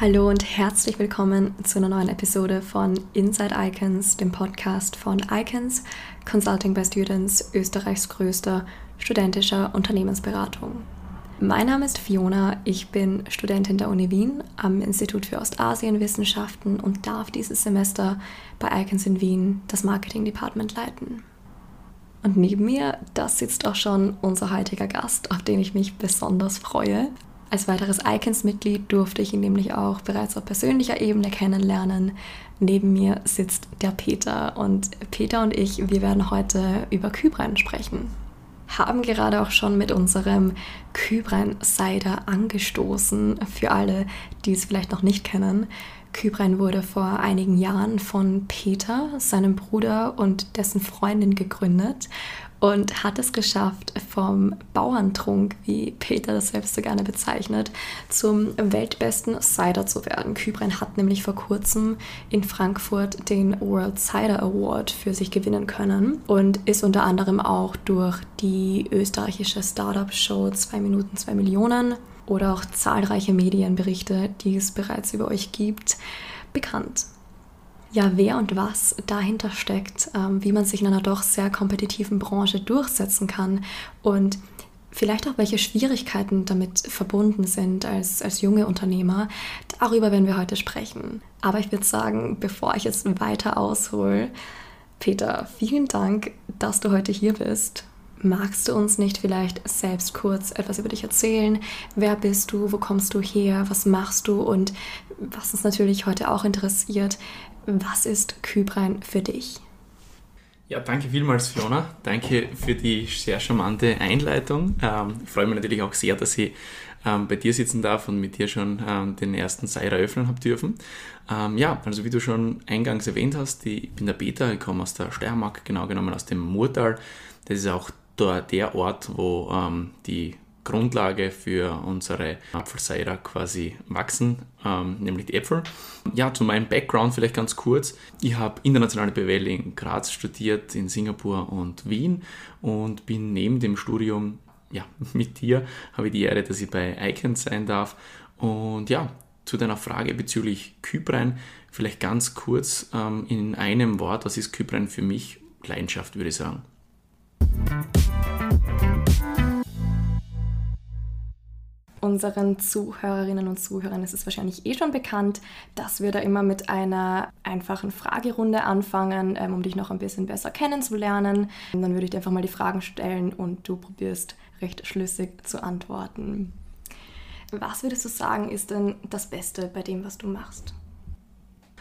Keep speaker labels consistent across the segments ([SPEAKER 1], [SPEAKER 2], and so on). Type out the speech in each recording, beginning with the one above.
[SPEAKER 1] Hallo und herzlich willkommen zu einer neuen Episode von Inside Icons, dem Podcast von Icons, Consulting by Students, Österreichs größter studentischer Unternehmensberatung. Mein Name ist Fiona, ich bin Studentin der Uni Wien am Institut für Ostasienwissenschaften und darf dieses Semester bei Icons in Wien das Marketing Department leiten. Und neben mir, das sitzt auch schon unser heutiger Gast, auf den ich mich besonders freue. Als weiteres Icons-Mitglied durfte ich ihn nämlich auch bereits auf persönlicher Ebene kennenlernen. Neben mir sitzt der Peter und Peter und ich, wir werden heute über Kybrein sprechen. Haben gerade auch schon mit unserem Kybrein Cider angestoßen. Für alle, die es vielleicht noch nicht kennen. Kybrein wurde vor einigen Jahren von Peter, seinem Bruder und dessen Freundin gegründet und hat es geschafft, vom Bauerntrunk, wie Peter das selbst so gerne bezeichnet, zum weltbesten Cider zu werden. Kybren hat nämlich vor kurzem in Frankfurt den World Cider Award für sich gewinnen können und ist unter anderem auch durch die österreichische Startup-Show 2 Minuten 2 Millionen oder auch zahlreiche Medienberichte, die es bereits über euch gibt, bekannt ja, wer und was dahinter steckt, ähm, wie man sich in einer doch sehr kompetitiven Branche durchsetzen kann und vielleicht auch welche Schwierigkeiten damit verbunden sind als, als junge Unternehmer. Darüber werden wir heute sprechen. Aber ich würde sagen, bevor ich jetzt weiter aushole, Peter, vielen Dank, dass du heute hier bist. Magst du uns nicht vielleicht selbst kurz etwas über dich erzählen? Wer bist du? Wo kommst du her? Was machst du? Und was uns natürlich heute auch interessiert, was ist Kybrein für dich?
[SPEAKER 2] Ja, danke vielmals, Fiona. Danke für die sehr charmante Einleitung. Ähm, ich freue mich natürlich auch sehr, dass ich ähm, bei dir sitzen darf und mit dir schon ähm, den ersten Seir eröffnen habe dürfen. Ähm, ja, also wie du schon eingangs erwähnt hast, ich bin der Peter, ich komme aus der Steiermark, genau genommen aus dem Murtal. Das ist auch der Ort, wo ähm, die Grundlage für unsere Apfelcider quasi wachsen, ähm, nämlich die Äpfel. Ja, zu meinem Background vielleicht ganz kurz. Ich habe internationale BWL in Graz studiert, in Singapur und Wien und bin neben dem Studium, ja, mit dir habe ich die Ehre, dass ich bei Icons sein darf. Und ja, zu deiner Frage bezüglich Kypern, vielleicht ganz kurz ähm, in einem Wort, was ist Kypern für mich? Leidenschaft, würde ich sagen.
[SPEAKER 1] Unseren Zuhörerinnen und Zuhörern ist es wahrscheinlich eh schon bekannt, dass wir da immer mit einer einfachen Fragerunde anfangen, ähm, um dich noch ein bisschen besser kennenzulernen. Und dann würde ich dir einfach mal die Fragen stellen und du probierst recht schlüssig zu antworten. Was würdest du sagen, ist denn das Beste bei dem, was du machst?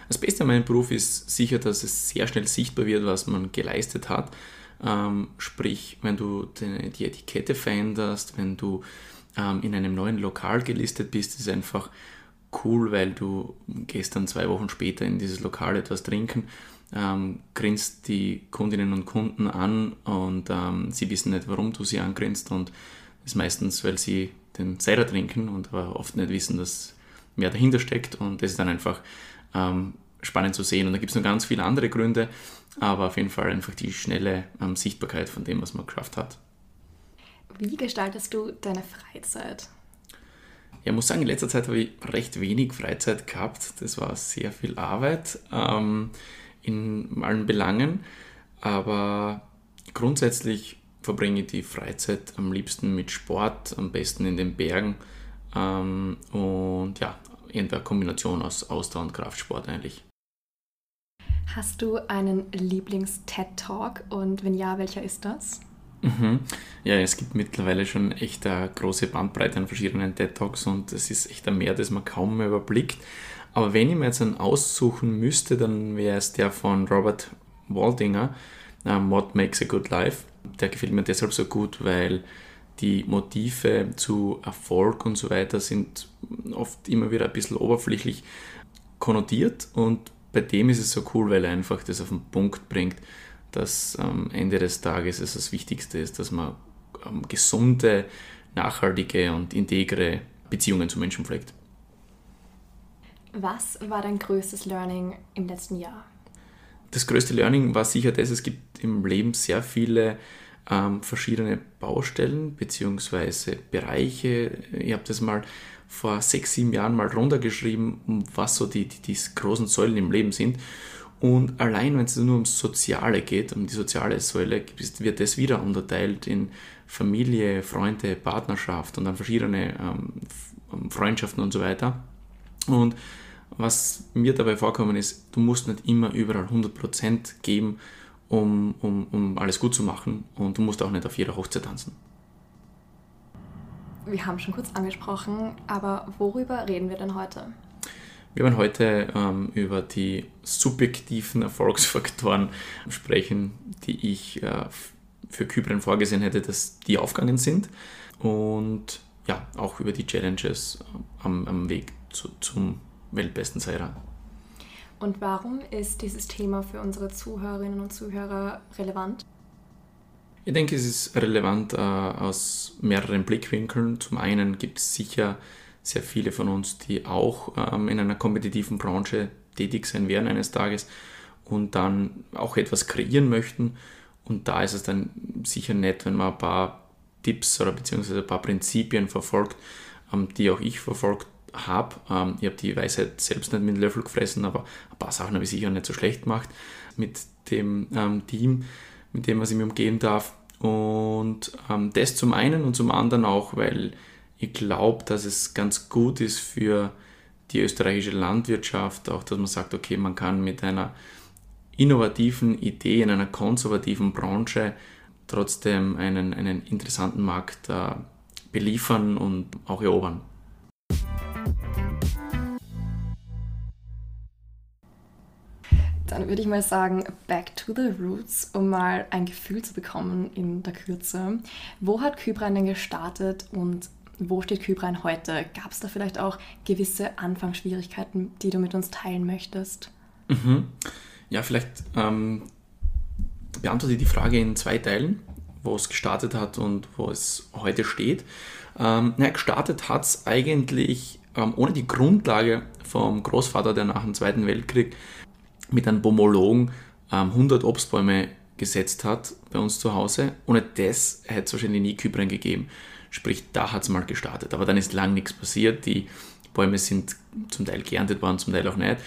[SPEAKER 2] Das Beste an meinem Beruf ist sicher, dass es sehr schnell sichtbar wird, was man geleistet hat. Ähm, sprich, wenn du die, Etikette veränderst, wenn du ähm, in einem neuen Lokal gelistet bist, ist einfach cool, weil du gehst dann zwei Wochen später in dieses Lokal etwas trinken, ähm, grinst die Kundinnen und Kunden an und ähm, sie wissen nicht, warum du sie angrinst und das ist meistens, weil sie den Cider trinken und aber oft nicht wissen, dass mehr dahinter steckt und das ist dann einfach ähm, spannend zu sehen. Und da gibt es noch ganz viele andere Gründe, aber auf jeden Fall einfach die schnelle ähm, Sichtbarkeit von dem, was man geschafft hat.
[SPEAKER 1] Wie gestaltest du deine Freizeit?
[SPEAKER 2] Ja, ich muss sagen, in letzter Zeit habe ich recht wenig Freizeit gehabt. Das war sehr viel Arbeit ähm, in allen Belangen. Aber grundsätzlich verbringe ich die Freizeit am liebsten mit Sport, am besten in den Bergen. Ähm, und ja, in der Kombination aus Ausdauer und Kraftsport eigentlich.
[SPEAKER 1] Hast du einen Lieblings-TED-Talk und wenn ja, welcher ist das?
[SPEAKER 2] Mhm. Ja, es gibt mittlerweile schon echt eine große Bandbreite an verschiedenen TED Talks und es ist echt ein Mehr, das man kaum mehr überblickt. Aber wenn ich mir jetzt einen aussuchen müsste, dann wäre es der von Robert Waldinger, um, What Makes a Good Life. Der gefällt mir deshalb so gut, weil die Motive zu Erfolg und so weiter sind oft immer wieder ein bisschen oberflächlich konnotiert und bei dem ist es so cool, weil er einfach das auf den Punkt bringt dass am Ende des Tages es das Wichtigste ist, dass man ähm, gesunde, nachhaltige und integre Beziehungen zu Menschen pflegt.
[SPEAKER 1] Was war dein größtes Learning im letzten Jahr?
[SPEAKER 2] das größte Learning war sicher das, es gibt im Leben sehr viele ähm, verschiedene Baustellen bzw. Bereiche. Ich habe das mal vor sechs, sieben Jahren mal runtergeschrieben, was so die, die, die großen Säulen im Leben sind. Und allein wenn es nur ums Soziale geht, um die soziale Säule, wird das wieder unterteilt in Familie, Freunde, Partnerschaft und dann verschiedene ähm, Freundschaften und so weiter. Und was mir dabei vorkommen ist, du musst nicht immer überall 100% geben, um, um, um alles gut zu machen und du musst auch nicht auf jeder Hochzeit tanzen.
[SPEAKER 1] Wir haben schon kurz angesprochen, aber worüber reden wir denn heute?
[SPEAKER 2] Wir werden heute ähm, über die subjektiven Erfolgsfaktoren sprechen, die ich äh, für Kybren vorgesehen hätte, dass die aufgegangen sind. Und ja, auch über die Challenges äh, am, am Weg zu, zum weltbesten Seira.
[SPEAKER 1] Und warum ist dieses Thema für unsere Zuhörerinnen und Zuhörer relevant?
[SPEAKER 2] Ich denke, es ist relevant äh, aus mehreren Blickwinkeln. Zum einen gibt es sicher sehr viele von uns, die auch ähm, in einer kompetitiven Branche tätig sein werden eines Tages und dann auch etwas kreieren möchten. Und da ist es dann sicher nett, wenn man ein paar Tipps oder beziehungsweise ein paar Prinzipien verfolgt, ähm, die auch ich verfolgt habe. Ähm, ich habe die Weisheit selbst nicht mit Löffel gefressen, aber ein paar Sachen habe ich sicher nicht so schlecht gemacht mit dem ähm, Team, mit dem was ich mich umgehen darf. Und ähm, das zum einen und zum anderen auch, weil ich glaube, dass es ganz gut ist für die österreichische Landwirtschaft, auch dass man sagt, okay, man kann mit einer innovativen Idee in einer konservativen Branche trotzdem einen, einen interessanten Markt äh, beliefern und auch erobern.
[SPEAKER 1] Dann würde ich mal sagen, back to the roots, um mal ein Gefühl zu bekommen in der Kürze. Wo hat Kybran denn gestartet und wo steht Kybrein heute? Gab es da vielleicht auch gewisse Anfangsschwierigkeiten, die du mit uns teilen möchtest?
[SPEAKER 2] Mhm. Ja, vielleicht ähm, beantworte ich die Frage in zwei Teilen, wo es gestartet hat und wo es heute steht. Ähm, na, gestartet hat es eigentlich ähm, ohne die Grundlage vom Großvater, der nach dem Zweiten Weltkrieg mit einem Pomologen ähm, 100 Obstbäume gesetzt hat bei uns zu Hause. Ohne das hätte es wahrscheinlich nie Kybren gegeben. Sprich, da hat es mal gestartet. Aber dann ist lang nichts passiert. Die Bäume sind zum Teil geerntet worden, zum Teil auch nicht.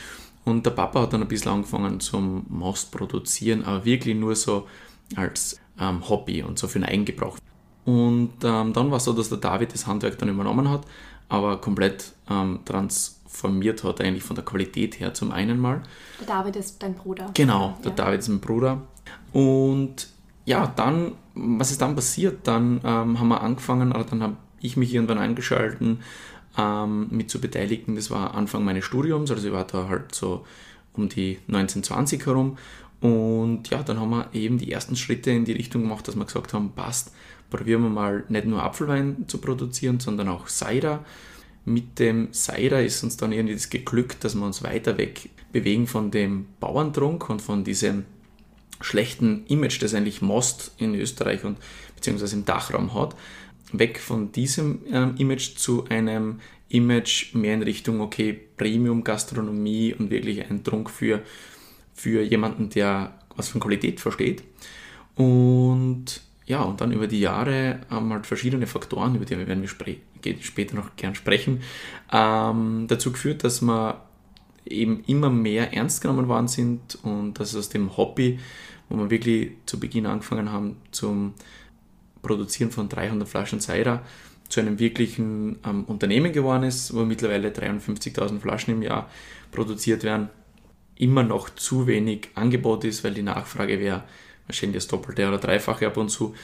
[SPEAKER 2] Und der Papa hat dann ein bisschen angefangen zum Most produzieren, aber wirklich nur so als ähm, Hobby und so für den Eigengebrauch. Und ähm, dann war es so, dass der David das Handwerk dann übernommen hat, aber komplett ähm, transformiert hat, eigentlich von der Qualität her zum einen mal.
[SPEAKER 1] Der David ist dein Bruder.
[SPEAKER 2] Genau, der ja. David ist mein Bruder. Und ja, dann, was ist dann passiert? Dann ähm, haben wir angefangen, oder dann habe ich mich irgendwann eingeschalten, ähm, mit zu beteiligen. Das war Anfang meines Studiums, also ich war da halt so um die 1920 herum. Und ja, dann haben wir eben die ersten Schritte in die Richtung gemacht, dass wir gesagt haben, passt, probieren wir mal nicht nur Apfelwein zu produzieren, sondern auch Cider. Mit dem Cider ist uns dann irgendwie das geglückt, dass wir uns weiter weg bewegen von dem Bauerntrunk und von diesem schlechten Image, das eigentlich Most in Österreich und beziehungsweise im Dachraum hat, weg von diesem ähm, Image zu einem Image mehr in Richtung, okay, Premium-Gastronomie und wirklich ein Trunk für, für jemanden, der was von Qualität versteht. Und ja, und dann über die Jahre haben halt verschiedene Faktoren, über die werden wir später noch gern sprechen, ähm, dazu geführt, dass wir eben immer mehr ernst genommen worden sind und dass aus dem Hobby, wo wir wirklich zu Beginn angefangen haben zum Produzieren von 300 Flaschen Cider, zu einem wirklichen ähm, Unternehmen geworden ist, wo mittlerweile 53.000 Flaschen im Jahr produziert werden, immer noch zu wenig Angebot ist, weil die Nachfrage wäre wahrscheinlich das Doppelte oder Dreifache ab und zu.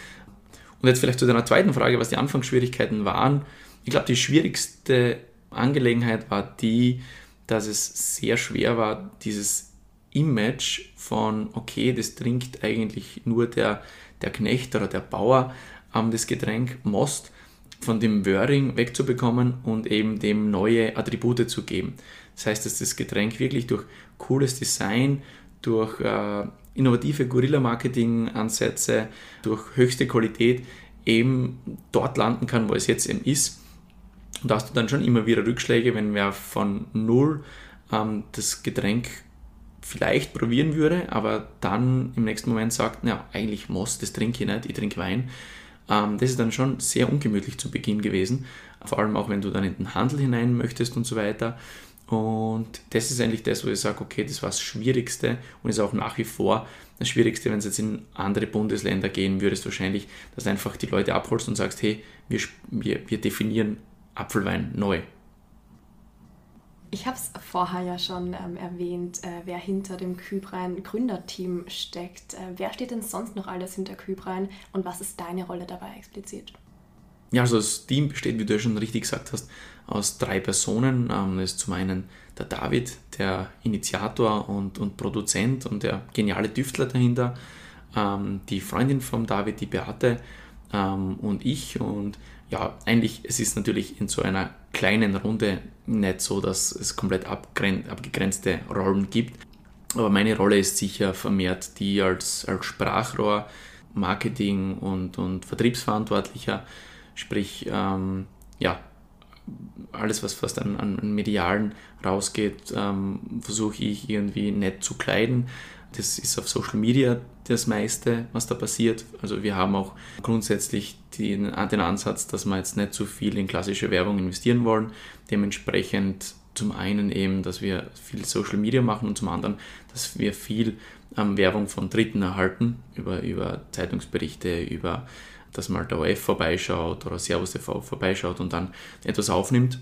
[SPEAKER 2] Und jetzt vielleicht zu deiner zweiten Frage, was die Anfangsschwierigkeiten waren. Ich glaube, die schwierigste Angelegenheit war die, dass es sehr schwer war, dieses Image von, okay, das trinkt eigentlich nur der, der Knecht oder der Bauer ähm, das Getränk Most, von dem Wöring wegzubekommen und eben dem neue Attribute zu geben. Das heißt, dass das Getränk wirklich durch cooles Design, durch äh, innovative Guerilla-Marketing-Ansätze, durch höchste Qualität eben dort landen kann, wo es jetzt eben ist und da hast du dann schon immer wieder Rückschläge, wenn wer von null ähm, das Getränk vielleicht probieren würde, aber dann im nächsten Moment sagt, ja, eigentlich Most, das trinke ich nicht, ich trinke Wein. Ähm, das ist dann schon sehr ungemütlich zu Beginn gewesen, vor allem auch wenn du dann in den Handel hinein möchtest und so weiter. Und das ist eigentlich das, wo ich sage, okay, das war das Schwierigste und ist auch nach wie vor das Schwierigste, wenn es jetzt in andere Bundesländer gehen würdest, wahrscheinlich, dass du einfach die Leute abholst und sagst, hey, wir, wir, wir definieren Apfelwein neu.
[SPEAKER 1] Ich habe es vorher ja schon ähm, erwähnt, äh, wer hinter dem Kübrein Gründerteam steckt. Äh, wer steht denn sonst noch alles hinter Kübrein und was ist deine Rolle dabei explizit?
[SPEAKER 2] Ja, also das Team besteht, wie du ja schon richtig gesagt hast, aus drei Personen. Ähm, das ist zum einen der David, der Initiator und, und Produzent und der geniale Tüftler dahinter. Ähm, die Freundin von David, die Beate ähm, und ich. Und ja, eigentlich, es ist natürlich in so einer kleinen Runde nicht so, dass es komplett abgegrenzte Rollen gibt. Aber meine Rolle ist sicher vermehrt die als, als Sprachrohr, Marketing und, und Vertriebsverantwortlicher. Sprich, ähm, ja, alles, was fast an, an Medialen rausgeht, ähm, versuche ich irgendwie nett zu kleiden. Das ist auf Social Media das meiste, was da passiert. Also wir haben auch grundsätzlich den, den Ansatz, dass wir jetzt nicht zu viel in klassische Werbung investieren wollen. Dementsprechend zum einen eben, dass wir viel Social Media machen und zum anderen, dass wir viel ähm, Werbung von Dritten erhalten, über, über Zeitungsberichte, über dass mal der OF vorbeischaut oder Servus TV vorbeischaut und dann etwas aufnimmt.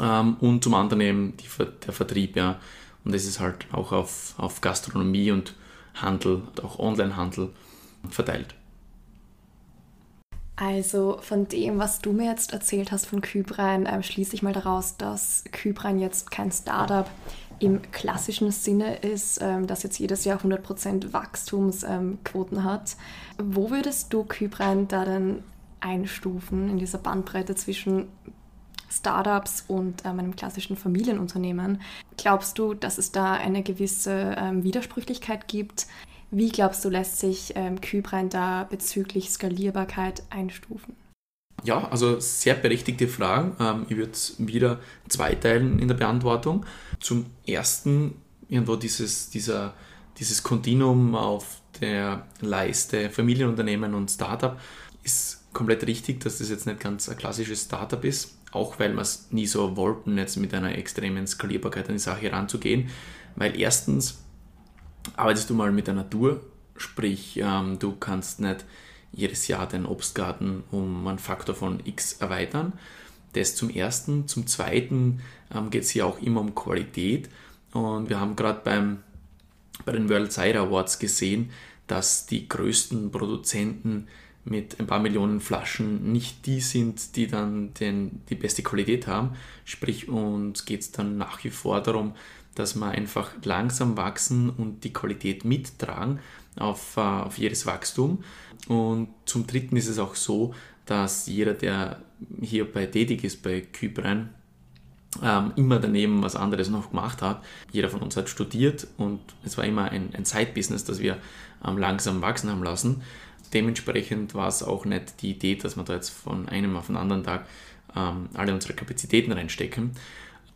[SPEAKER 2] Ähm, und zum anderen eben die, der Vertrieb, ja. Und das ist halt auch auf, auf Gastronomie und Handel, auch Onlinehandel verteilt.
[SPEAKER 1] Also von dem, was du mir jetzt erzählt hast von Kybrein, äh, schließe ich mal daraus, dass Kybrein jetzt kein Startup im klassischen Sinne ist, ähm, das jetzt jedes Jahr 100% Wachstumsquoten ähm, hat. Wo würdest du Kybrein da denn einstufen in dieser Bandbreite zwischen Startups und ähm, einem klassischen Familienunternehmen. Glaubst du, dass es da eine gewisse ähm, Widersprüchlichkeit gibt? Wie glaubst du, lässt sich ähm, Kybrein da bezüglich Skalierbarkeit einstufen?
[SPEAKER 2] Ja, also sehr berechtigte Fragen. Ähm, ich würde es wieder zweiteilen in der Beantwortung. Zum ersten, irgendwo dieses, dieser, dieses Kontinuum auf der Leiste Familienunternehmen und Startup ist komplett richtig, dass das jetzt nicht ganz ein klassisches Startup ist auch weil wir es nie so wollten, jetzt mit einer extremen Skalierbarkeit an die Sache ranzugehen. Weil erstens arbeitest du mal mit der Natur, sprich ähm, du kannst nicht jedes Jahr deinen Obstgarten um einen Faktor von x erweitern. Das zum Ersten. Zum Zweiten ähm, geht es hier auch immer um Qualität. Und wir haben gerade bei den World Cider Awards gesehen, dass die größten Produzenten mit ein paar Millionen Flaschen nicht die sind, die dann den, die beste Qualität haben. Sprich, uns geht es dann nach wie vor darum, dass wir einfach langsam wachsen und die Qualität mittragen auf, äh, auf jedes Wachstum. Und zum Dritten ist es auch so, dass jeder, der hierbei tätig ist bei Kybren, ähm, immer daneben was anderes noch gemacht hat. Jeder von uns hat studiert und es war immer ein, ein Side-Business, das wir ähm, langsam wachsen haben lassen dementsprechend war es auch nicht die Idee, dass wir da jetzt von einem auf den anderen Tag ähm, alle unsere Kapazitäten reinstecken.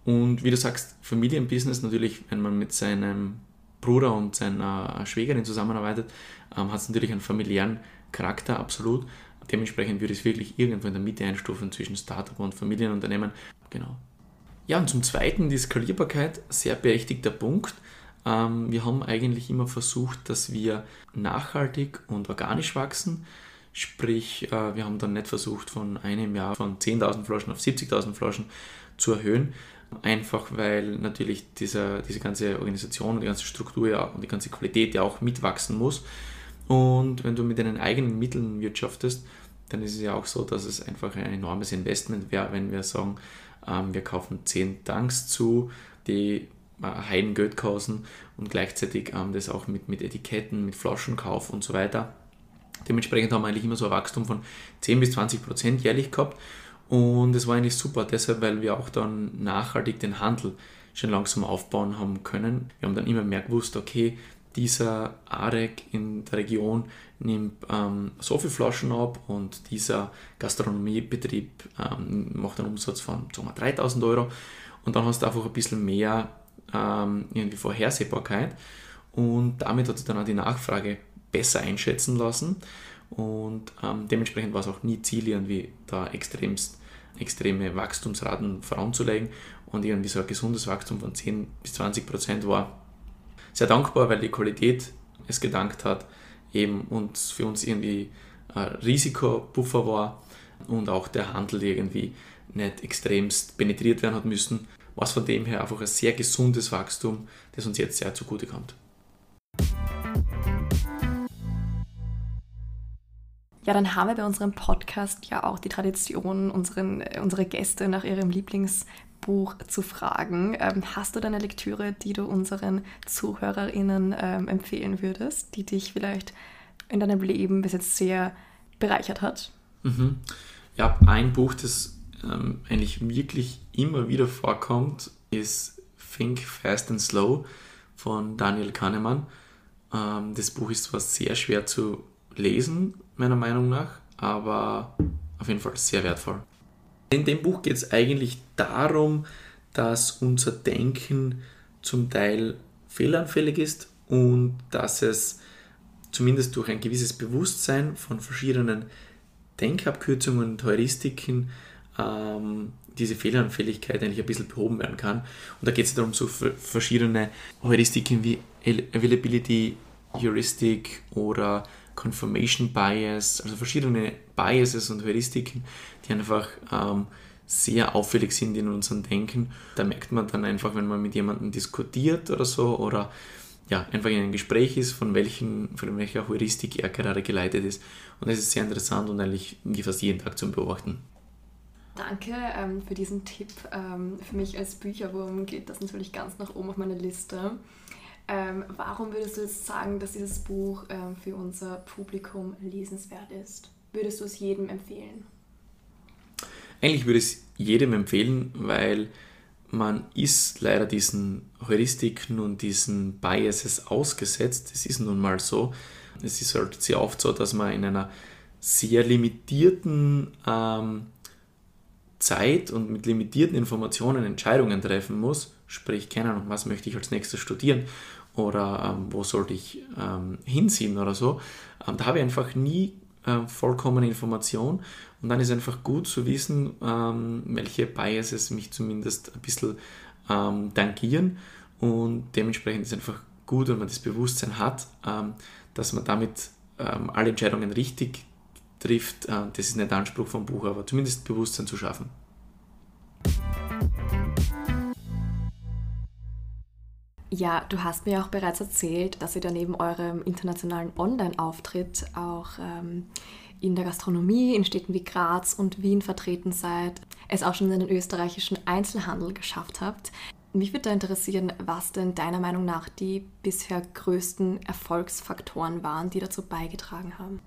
[SPEAKER 2] Und wie du sagst, Familienbusiness natürlich, wenn man mit seinem Bruder und seiner Schwägerin zusammenarbeitet, ähm, hat es natürlich einen familiären Charakter, absolut. Dementsprechend würde ich es wirklich irgendwo in der Mitte einstufen zwischen Startup und Familienunternehmen. Genau. Ja, und zum Zweiten die Skalierbarkeit, sehr berechtigter Punkt. Ähm, wir haben eigentlich immer versucht, dass wir nachhaltig und organisch wachsen. Sprich, äh, wir haben dann nicht versucht, von einem Jahr von 10.000 Flaschen auf 70.000 Flaschen zu erhöhen. Einfach weil natürlich dieser, diese ganze Organisation und die ganze Struktur ja, und die ganze Qualität ja auch mitwachsen muss. Und wenn du mit deinen eigenen Mitteln wirtschaftest, dann ist es ja auch so, dass es einfach ein enormes Investment wäre, wenn wir sagen, ähm, wir kaufen 10 Tanks zu, die Heiden Geld kosten und gleichzeitig ähm, das auch mit, mit Etiketten, mit Flaschenkauf und so weiter. Dementsprechend haben wir eigentlich immer so ein Wachstum von 10 bis 20 Prozent jährlich gehabt und es war eigentlich super, deshalb, weil wir auch dann nachhaltig den Handel schon langsam aufbauen haben können. Wir haben dann immer mehr gewusst, okay, dieser AREC in der Region nimmt ähm, so viele Flaschen ab und dieser Gastronomiebetrieb ähm, macht einen Umsatz von 3000 Euro. Und dann hast du einfach ein bisschen mehr ähm, irgendwie Vorhersehbarkeit. Und damit hat sich dann auch die Nachfrage besser einschätzen lassen. Und ähm, dementsprechend war es auch nie Ziel, irgendwie da extremst, extreme Wachstumsraten voranzulegen. Und irgendwie so ein gesundes Wachstum von 10 bis 20 Prozent war sehr dankbar, weil die Qualität es gedankt hat, eben und für uns irgendwie ein Risikobuffer war und auch der Handel irgendwie nicht extremst penetriert werden hat müssen, was von dem her einfach ein sehr gesundes Wachstum, das uns jetzt sehr zugute
[SPEAKER 1] Ja, dann haben wir bei unserem Podcast ja auch die Tradition, unseren, unsere Gäste nach ihrem Lieblingsbuch zu fragen. Ähm, hast du da eine Lektüre, die du unseren ZuhörerInnen ähm, empfehlen würdest, die dich vielleicht in deinem Leben bis jetzt sehr bereichert hat?
[SPEAKER 2] Mhm. Ja, ein Buch, das ähm, eigentlich wirklich immer wieder vorkommt, ist Think Fast and Slow von Daniel Kahnemann. Ähm, das Buch ist zwar sehr schwer zu lesen, meiner Meinung nach, aber auf jeden Fall sehr wertvoll. In dem Buch geht es eigentlich darum, dass unser Denken zum Teil fehleranfällig ist und dass es zumindest durch ein gewisses Bewusstsein von verschiedenen Denkabkürzungen und Heuristiken ähm, diese Fehleranfälligkeit eigentlich ein bisschen behoben werden kann. Und da geht es darum, so verschiedene Heuristiken wie Availability Heuristic oder Confirmation Bias, also verschiedene Biases und Heuristiken, die einfach ähm, sehr auffällig sind in unserem Denken. Da merkt man dann einfach, wenn man mit jemandem diskutiert oder so oder ja, einfach in einem Gespräch ist, von, welchen, von welcher Heuristik er gerade geleitet ist. Und das ist sehr interessant und eigentlich fast jeden Tag zum Beobachten.
[SPEAKER 1] Danke ähm, für diesen Tipp. Ähm, für mich als Bücherwurm geht das natürlich ganz nach oben auf meine Liste. Ähm, warum würdest du jetzt sagen, dass dieses Buch ähm, für unser Publikum lesenswert ist? Würdest du es jedem empfehlen?
[SPEAKER 2] Eigentlich würde ich es jedem empfehlen, weil man ist leider diesen Heuristiken und diesen Biases ausgesetzt. Es ist nun mal so. Es ist halt sehr oft so, dass man in einer sehr limitierten ähm, Zeit und mit limitierten Informationen Entscheidungen treffen muss. Sprich, keine Ahnung, was möchte ich als nächstes studieren oder ähm, wo sollte ich ähm, hinziehen oder so. Ähm, da habe ich einfach nie äh, vollkommene Information und dann ist einfach gut zu wissen, ähm, welche Biases mich zumindest ein bisschen ähm, tangieren und dementsprechend ist einfach gut, wenn man das Bewusstsein hat, ähm, dass man damit alle Entscheidungen richtig trifft. Äh, das ist nicht der Anspruch vom Buch, aber zumindest Bewusstsein zu schaffen.
[SPEAKER 1] Ja, du hast mir auch bereits erzählt, dass ihr da neben eurem internationalen Online-Auftritt auch ähm, in der Gastronomie in Städten wie Graz und Wien vertreten seid, es auch schon in den österreichischen Einzelhandel geschafft habt. Mich würde da interessieren, was denn deiner Meinung nach die bisher größten Erfolgsfaktoren waren, die dazu beigetragen haben.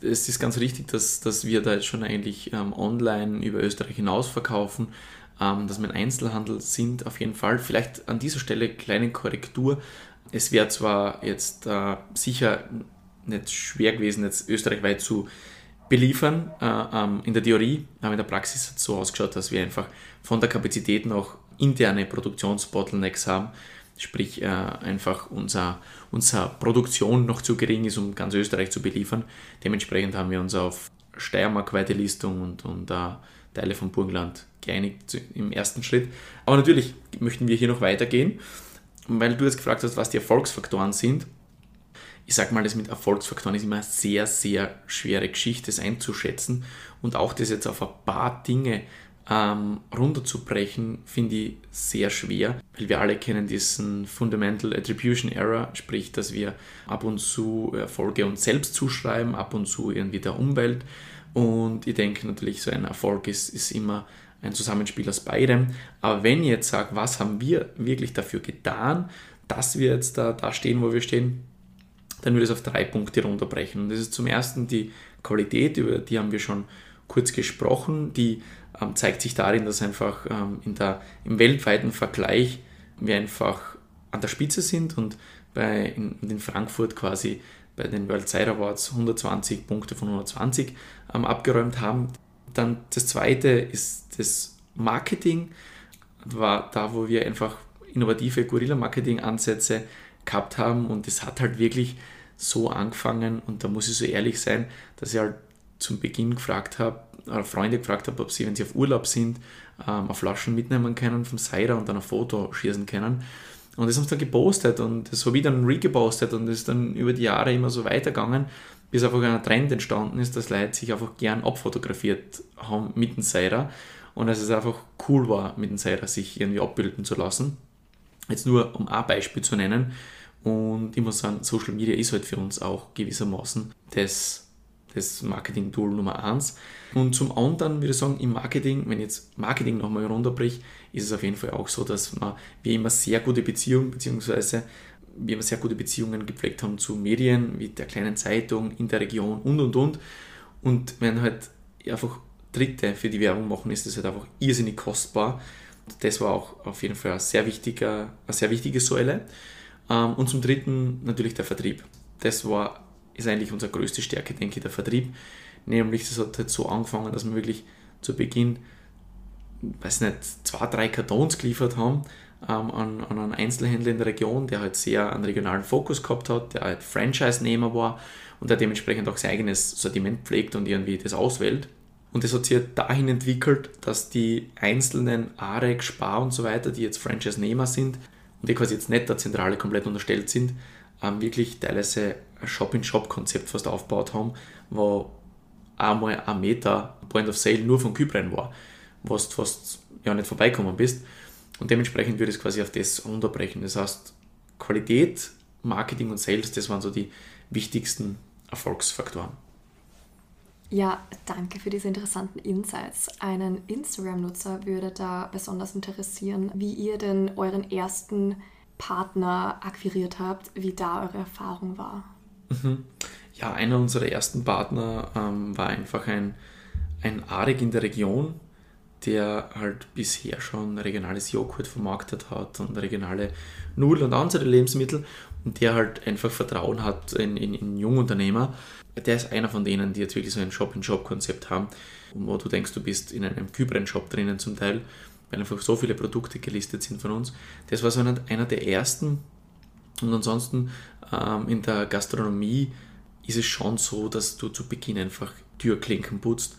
[SPEAKER 2] Es ist ganz richtig, dass, dass wir da jetzt schon eigentlich ähm, online über Österreich hinaus verkaufen ähm, dass wir ein Einzelhandel sind, auf jeden Fall. Vielleicht an dieser Stelle kleine Korrektur. Es wäre zwar jetzt äh, sicher nicht schwer gewesen, jetzt österreichweit zu beliefern äh, ähm, in der Theorie, aber in der Praxis hat es so ausgeschaut, dass wir einfach von der Kapazität noch interne Produktionsbottlenecks haben, sprich äh, einfach unser, unsere Produktion noch zu gering ist, um ganz Österreich zu beliefern. Dementsprechend haben wir uns auf Steiermark-weite Listung und, und uh, Teile vom Burgenland geeinigt im ersten Schritt. Aber natürlich möchten wir hier noch weitergehen, weil du jetzt gefragt hast, was die Erfolgsfaktoren sind. Ich sage mal, das mit Erfolgsfaktoren ist immer eine sehr, sehr schwere Geschichte, das einzuschätzen. Und auch das jetzt auf ein paar Dinge ähm, runterzubrechen, finde ich sehr schwer, weil wir alle kennen diesen Fundamental Attribution Error, sprich, dass wir ab und zu Erfolge uns selbst zuschreiben, ab und zu irgendwie der Umwelt. Und ich denke natürlich, so ein Erfolg ist, ist immer ein Zusammenspiel aus beidem. Aber wenn ich jetzt sage, was haben wir wirklich dafür getan, dass wir jetzt da, da stehen, wo wir stehen, dann würde ich es auf drei Punkte runterbrechen. Und das ist zum ersten die Qualität, über die haben wir schon kurz gesprochen. Die ähm, zeigt sich darin, dass einfach ähm, in der, im weltweiten Vergleich wir einfach an der Spitze sind und bei, in, in Frankfurt quasi bei den World Side Awards 120 Punkte von 120 ähm, abgeräumt haben. Dann das zweite ist das Marketing, war da, wo wir einfach innovative Guerilla-Marketing-Ansätze gehabt haben und es hat halt wirklich so angefangen und da muss ich so ehrlich sein, dass ich halt zum Beginn gefragt habe, oder Freunde gefragt habe, ob sie, wenn sie auf Urlaub sind, ähm, auf Flaschen mitnehmen können vom Cider und dann ein Foto schießen können. Und das haben sie dann gepostet und das habe ich dann regepostet und das ist dann über die Jahre immer so weitergegangen, bis einfach ein Trend entstanden ist, dass Leute sich einfach gern abfotografiert haben mit dem Cider und dass es einfach cool war, mit dem Cider sich irgendwie abbilden zu lassen. Jetzt nur um ein Beispiel zu nennen. Und ich muss sagen, Social Media ist halt für uns auch gewissermaßen das, das Marketing-Tool Nummer eins. Und zum anderen würde ich sagen, im Marketing, wenn jetzt Marketing nochmal runterbricht, ist es auf jeden Fall auch so, dass wir, wir immer sehr gute Beziehungen, beziehungsweise wir immer sehr gute Beziehungen gepflegt haben zu Medien, wie der kleinen Zeitung in der Region und und und. Und wenn halt einfach Dritte für die Werbung machen, ist das halt einfach irrsinnig kostbar. Das war auch auf jeden Fall eine sehr, wichtige, eine sehr wichtige Säule. Ähm, und zum Dritten natürlich der Vertrieb. Das war, ist eigentlich unsere größte Stärke, denke ich, der Vertrieb. Nämlich, es hat halt so angefangen, dass wir wirklich zu Beginn, weiß nicht, zwei, drei Kartons geliefert haben ähm, an, an einen Einzelhändler in der Region, der halt sehr einen regionalen Fokus gehabt hat, der halt Franchise-Nehmer war und der dementsprechend auch sein eigenes Sortiment pflegt und irgendwie das auswählt. Und das hat sich halt dahin entwickelt, dass die einzelnen AREG, Spar und so weiter, die jetzt Franchise-Nehmer sind und die quasi jetzt nicht der Zentrale komplett unterstellt sind, ähm, wirklich teilweise ein Shop-in-Shop-Konzept fast aufgebaut haben, wo einmal ein Meter Point of Sale nur von Kypern war, wo du fast ja nicht vorbeikommen bist. Und dementsprechend würde ich es quasi auf das runterbrechen. Das heißt, Qualität, Marketing und Sales, das waren so die wichtigsten Erfolgsfaktoren.
[SPEAKER 1] Ja, danke für diese interessanten Insights. Einen Instagram-Nutzer würde da besonders interessieren, wie ihr denn euren ersten Partner akquiriert habt, wie da eure Erfahrung war.
[SPEAKER 2] Mhm. Ja, einer unserer ersten Partner ähm, war einfach ein, ein Arik in der Region, der halt bisher schon regionales Joghurt vermarktet hat und regionale Nudeln und andere Lebensmittel und der halt einfach Vertrauen hat in, in, in Jungunternehmer. Der ist einer von denen, die jetzt wirklich so ein Shop-in-Shop-Konzept haben, wo du denkst, du bist in einem Kybren-Shop drinnen zum Teil, weil einfach so viele Produkte gelistet sind von uns. Das war so einer, der ersten. Und ansonsten ähm, in der Gastronomie ist es schon so, dass du zu Beginn einfach Türklinken putzt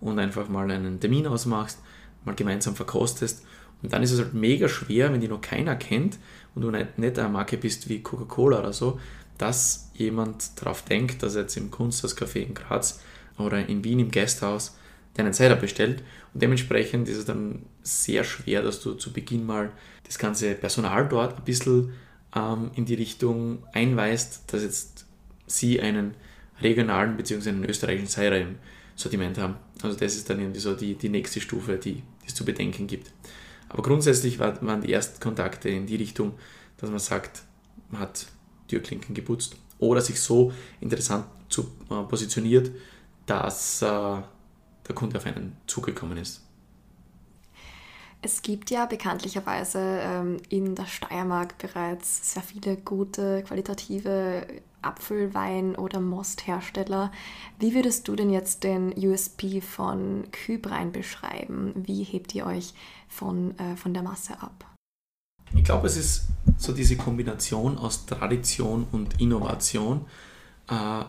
[SPEAKER 2] und einfach mal einen Termin ausmachst, mal gemeinsam verkostest. Und dann ist es halt mega schwer, wenn die noch keiner kennt und du nicht, nicht eine Marke bist wie Coca-Cola oder so, dass jemand darauf denkt, dass jetzt im Kunsthauscafé in Graz oder in Wien im Gasthaus deinen Cider bestellt. Und dementsprechend ist es dann sehr schwer, dass du zu Beginn mal das ganze Personal dort ein bisschen ähm, in die Richtung einweist, dass jetzt sie einen regionalen bzw. einen österreichischen Cider im Sortiment haben. Also das ist dann irgendwie so die, die nächste Stufe, die, die es zu bedenken gibt. Aber grundsätzlich waren die ersten Kontakte in die Richtung, dass man sagt, man hat Türklinken geputzt oder sich so interessant zu, äh, positioniert, dass äh, der Kunde auf einen zugekommen ist.
[SPEAKER 1] Es gibt ja bekanntlicherweise ähm, in der Steiermark bereits sehr viele gute, qualitative Apfelwein- oder Mosthersteller. Wie würdest du denn jetzt den USP von Kybrein beschreiben? Wie hebt ihr euch von, äh, von der Masse ab?
[SPEAKER 2] Ich glaube, es ist so diese Kombination aus Tradition und Innovation. Äh,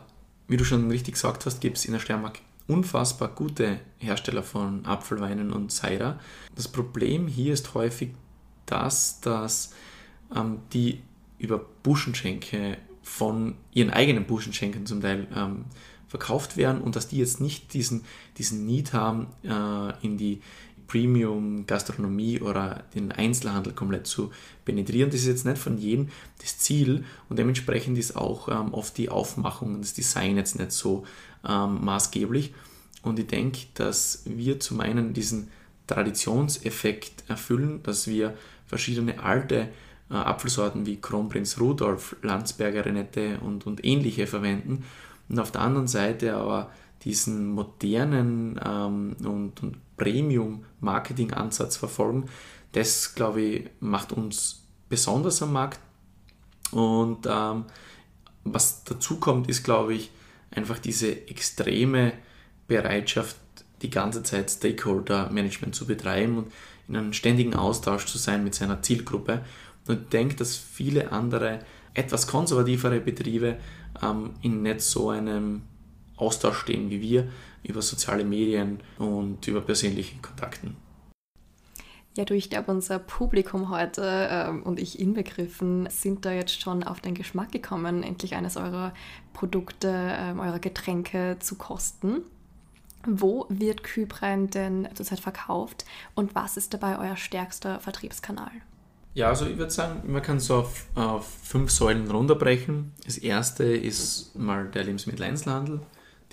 [SPEAKER 2] wie du schon richtig gesagt hast, gibt es in der Steiermark unfassbar gute Hersteller von Apfelweinen und Cider. Das Problem hier ist häufig das, dass ähm, die über Buschenschenke von ihren eigenen Buschenschenken zum Teil ähm, verkauft werden und dass die jetzt nicht diesen, diesen Need haben, äh, in die Premium-Gastronomie oder den Einzelhandel komplett zu penetrieren. Das ist jetzt nicht von jedem das Ziel und dementsprechend ist auch ähm, oft die Aufmachung und das Design jetzt nicht so ähm, maßgeblich. Und ich denke, dass wir zum einen diesen Traditionseffekt erfüllen, dass wir verschiedene alte äh, Apfelsorten wie Kronprinz Rudolf, Landsberger Renette und, und ähnliche verwenden und auf der anderen Seite aber diesen modernen ähm, und, und Premium-Marketing-Ansatz verfolgen, das, glaube ich, macht uns besonders am Markt. Und ähm, was dazu kommt, ist, glaube ich, einfach diese extreme Bereitschaft, die ganze Zeit Stakeholder-Management zu betreiben. Und in einem ständigen Austausch zu sein mit seiner Zielgruppe. Und ich denke, dass viele andere etwas konservativere Betriebe ähm, in nicht so einem Austausch stehen wie wir über soziale Medien und über persönliche Kontakten.
[SPEAKER 1] Ja, du, ich glaube, unser Publikum heute ähm, und ich inbegriffen sind da jetzt schon auf den Geschmack gekommen, endlich eines eurer Produkte, ähm, eurer Getränke zu kosten. Wo wird Kybrein denn zurzeit verkauft und was ist dabei euer stärkster Vertriebskanal?
[SPEAKER 2] Ja, also ich würde sagen, man kann so auf, auf, fünf Säulen runterbrechen. Das erste ist mal der Lebensmitteleinzelhandel,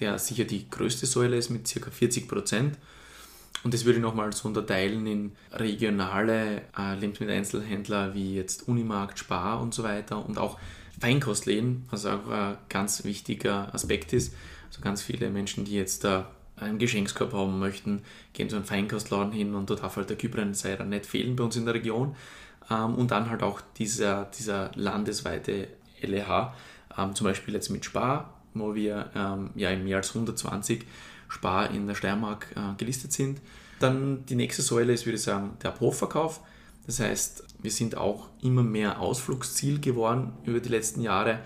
[SPEAKER 2] der sicher die größte Säule ist mit ca. 40 Prozent. Und das würde ich nochmal so unterteilen in regionale äh, Lebensmitteleinzelhändler wie jetzt Unimarkt, Spar und so weiter und auch Feinkostläden, was auch ein ganz wichtiger Aspekt ist. Also ganz viele Menschen, die jetzt da einen Geschenkskorb haben möchten, gehen zu einem Feinkostladen hin und dort darf halt der Kybrensider nicht fehlen bei uns in der Region. Ähm, und dann halt auch dieser, dieser landesweite LEH, ähm, zum Beispiel jetzt mit Spar, wo wir ähm, ja in mehr als 120 Spar in der Steiermark äh, gelistet sind. Dann die nächste Säule ist, würde ich sagen, der Hofverkauf. Das heißt, wir sind auch immer mehr Ausflugsziel geworden über die letzten Jahre.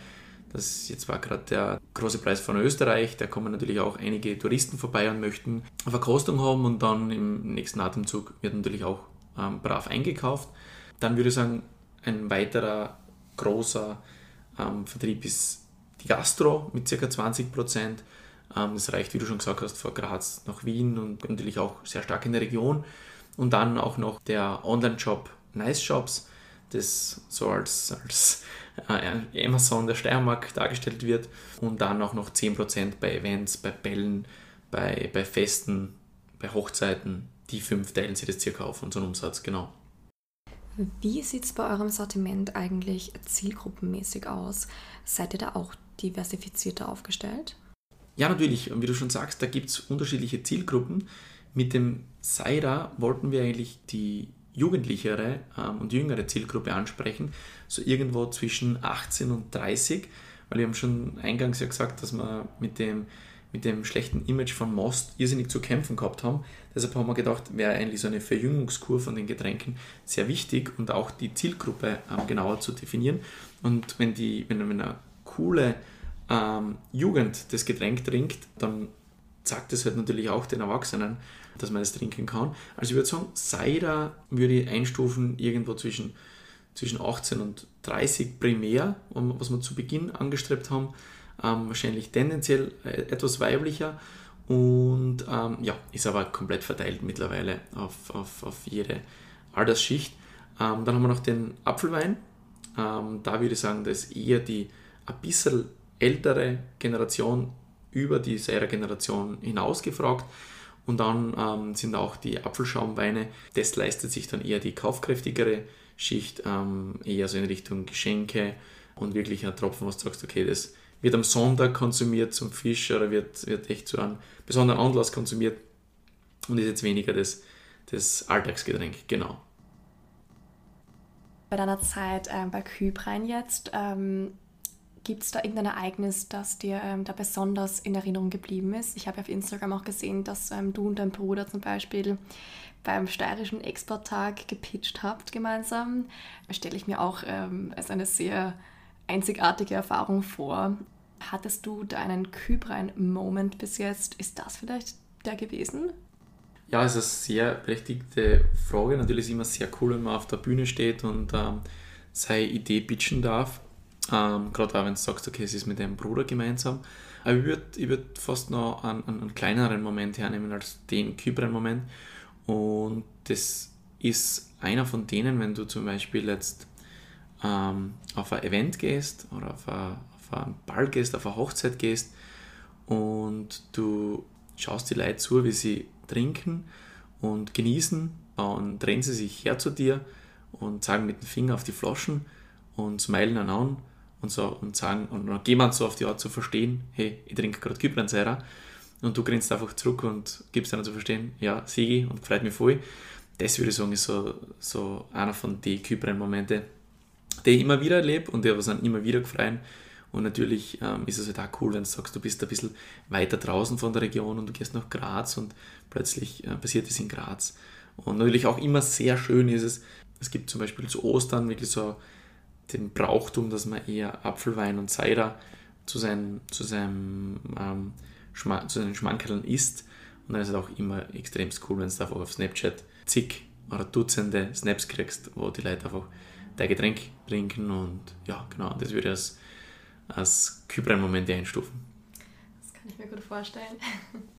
[SPEAKER 2] Das jetzt war gerade der große Preis von Österreich. Da kommen natürlich auch einige Touristen vorbei und möchten eine Verkostung haben und dann im nächsten Atemzug wird natürlich auch ähm, brav eingekauft. Dann würde ich sagen, ein weiterer großer ähm, Vertrieb ist Gastro mit ca. 20 Prozent. Ähm, das reicht, wie du schon gesagt hast, von Graz nach Wien und natürlich auch sehr stark in der Region. Und dann auch noch der Online-Shop Nice Shops, das so als, als äh, Amazon der Steiermark dargestellt wird. Und dann auch noch 10% bei Events, bei Bällen, bei, bei Festen, bei Hochzeiten. Die fünf teilen sie das circa auf unseren Umsatz, genau.
[SPEAKER 1] Wie sieht es bei eurem Sortiment eigentlich zielgruppenmäßig aus? Seid ihr da auch diversifizierter aufgestellt?
[SPEAKER 2] Ja, natürlich. Und wie du schon sagst, da gibt es unterschiedliche Zielgruppen. Mit dem Saira wollten wir eigentlich die jugendlichere ähm, und jüngere Zielgruppe ansprechen, so irgendwo zwischen 18 und 30, weil wir haben schon eingangs ja gesagt, dass wir mit dem, mit dem schlechten Image von Most irrsinnig zu kämpfen gehabt haben. Deshalb haben wir gedacht, wäre eigentlich so eine Verjüngungskur von den Getränken sehr wichtig und auch die Zielgruppe ähm, genauer zu definieren. Und wenn, die, wenn, wenn eine coole ähm, Jugend das Getränk trinkt, dann sagt es halt natürlich auch den Erwachsenen, dass man es trinken kann. Also ich würde sagen, Cider würde ich einstufen irgendwo zwischen, zwischen 18 und 30 primär, was wir zu Beginn angestrebt haben. Ähm, wahrscheinlich tendenziell äh, etwas weiblicher und ähm, ja, ist aber komplett verteilt mittlerweile auf, auf, auf jede Altersschicht. Ähm, dann haben wir noch den Apfelwein. Ähm, da würde ich sagen, dass eher die ein bisschen ältere Generation über die Sera-Generation hinaus gefragt. Und dann ähm, sind auch die Apfelschaumweine, das leistet sich dann eher die kaufkräftigere Schicht, ähm, eher so in Richtung Geschenke und wirklich ein Tropfen, was du sagst, okay, das wird am Sonntag konsumiert zum Fisch oder wird, wird echt zu einem besonderen Anlass konsumiert und ist jetzt weniger das, das Alltagsgetränk, genau.
[SPEAKER 1] Bei deiner Zeit ähm, bei Kübrein jetzt, ähm, Gibt es da irgendein Ereignis, das dir ähm, da besonders in Erinnerung geblieben ist? Ich habe auf Instagram auch gesehen, dass ähm, du und dein Bruder zum Beispiel beim steirischen Exporttag gepitcht habt gemeinsam. Stelle ich mir auch ähm, als eine sehr einzigartige Erfahrung vor. Hattest du da einen Kybrein-Moment bis jetzt? Ist das vielleicht der gewesen?
[SPEAKER 2] Ja, es ist eine sehr berechtigte Frage. Natürlich ist es immer sehr cool, wenn man auf der Bühne steht und ähm, seine Idee pitchen darf. Ähm, Gerade auch wenn du sagst, okay, es ist mit deinem Bruder gemeinsam. Aber ich würde ich würd fast noch einen, einen, kleineren Moment hernehmen als den Kybren-Moment. Und das ist einer von denen, wenn du zum Beispiel jetzt ähm, auf ein Event gehst oder auf, ein, auf einen Ball gehst, auf eine Hochzeit gehst und du schaust die Leute zu, wie sie trinken und genießen, dann drehen sie sich her zu dir und zeigen mit dem Finger auf die Flaschen und smilen dann an und so und sagen und dann jemand so auf die Art zu verstehen, hey, ich trinke gerade Kyprenseira und du grinst einfach zurück und gibst dann zu verstehen, ja, Sigi und freut mich voll. Das würde ich sagen, ist so, so einer von den Kypren-Momente, die ich immer wieder erlebe und die was dann immer wieder gefreien. Und natürlich ähm, ist es halt auch cool, wenn du sagst, du bist ein bisschen weiter draußen von der Region und du gehst nach Graz und plötzlich äh, passiert es in Graz. Und natürlich auch immer sehr schön ist es, es gibt zum Beispiel zu Ostern wirklich so den Brauchtum, dass man eher Apfelwein und Cider zu seinen, zu seinem, ähm, Schma zu seinen Schmankerln isst. Und dann ist es auch immer extrem cool, wenn du einfach auf Snapchat zig oder Dutzende Snaps kriegst, wo die Leute einfach dein Getränk trinken und ja, genau, das würde ich als, als Kypern-Moment einstufen.
[SPEAKER 1] Das kann ich mir gut vorstellen.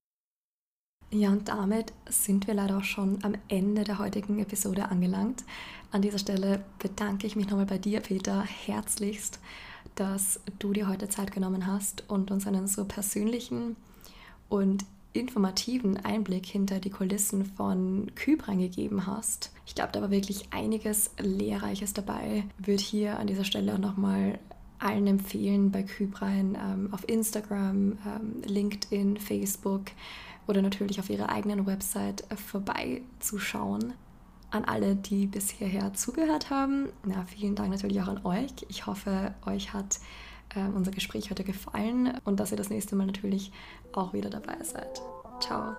[SPEAKER 1] Ja, und damit sind wir leider auch schon am Ende der heutigen Episode angelangt. An dieser Stelle bedanke ich mich nochmal bei dir, Peter, herzlichst, dass du dir heute Zeit genommen hast und uns einen so persönlichen und informativen Einblick hinter die Kulissen von Kypern gegeben hast. Ich glaube, da war wirklich einiges Lehrreiches dabei. Würde hier an dieser Stelle auch nochmal allen empfehlen, bei Kypern ähm, auf Instagram, ähm, LinkedIn, Facebook oder natürlich auf ihrer eigenen Website vorbeizuschauen. An alle, die bis hierher zugehört haben, na, vielen Dank natürlich auch an euch. Ich hoffe, euch hat äh, unser Gespräch heute gefallen und dass ihr das nächste Mal natürlich auch wieder dabei seid. Ciao.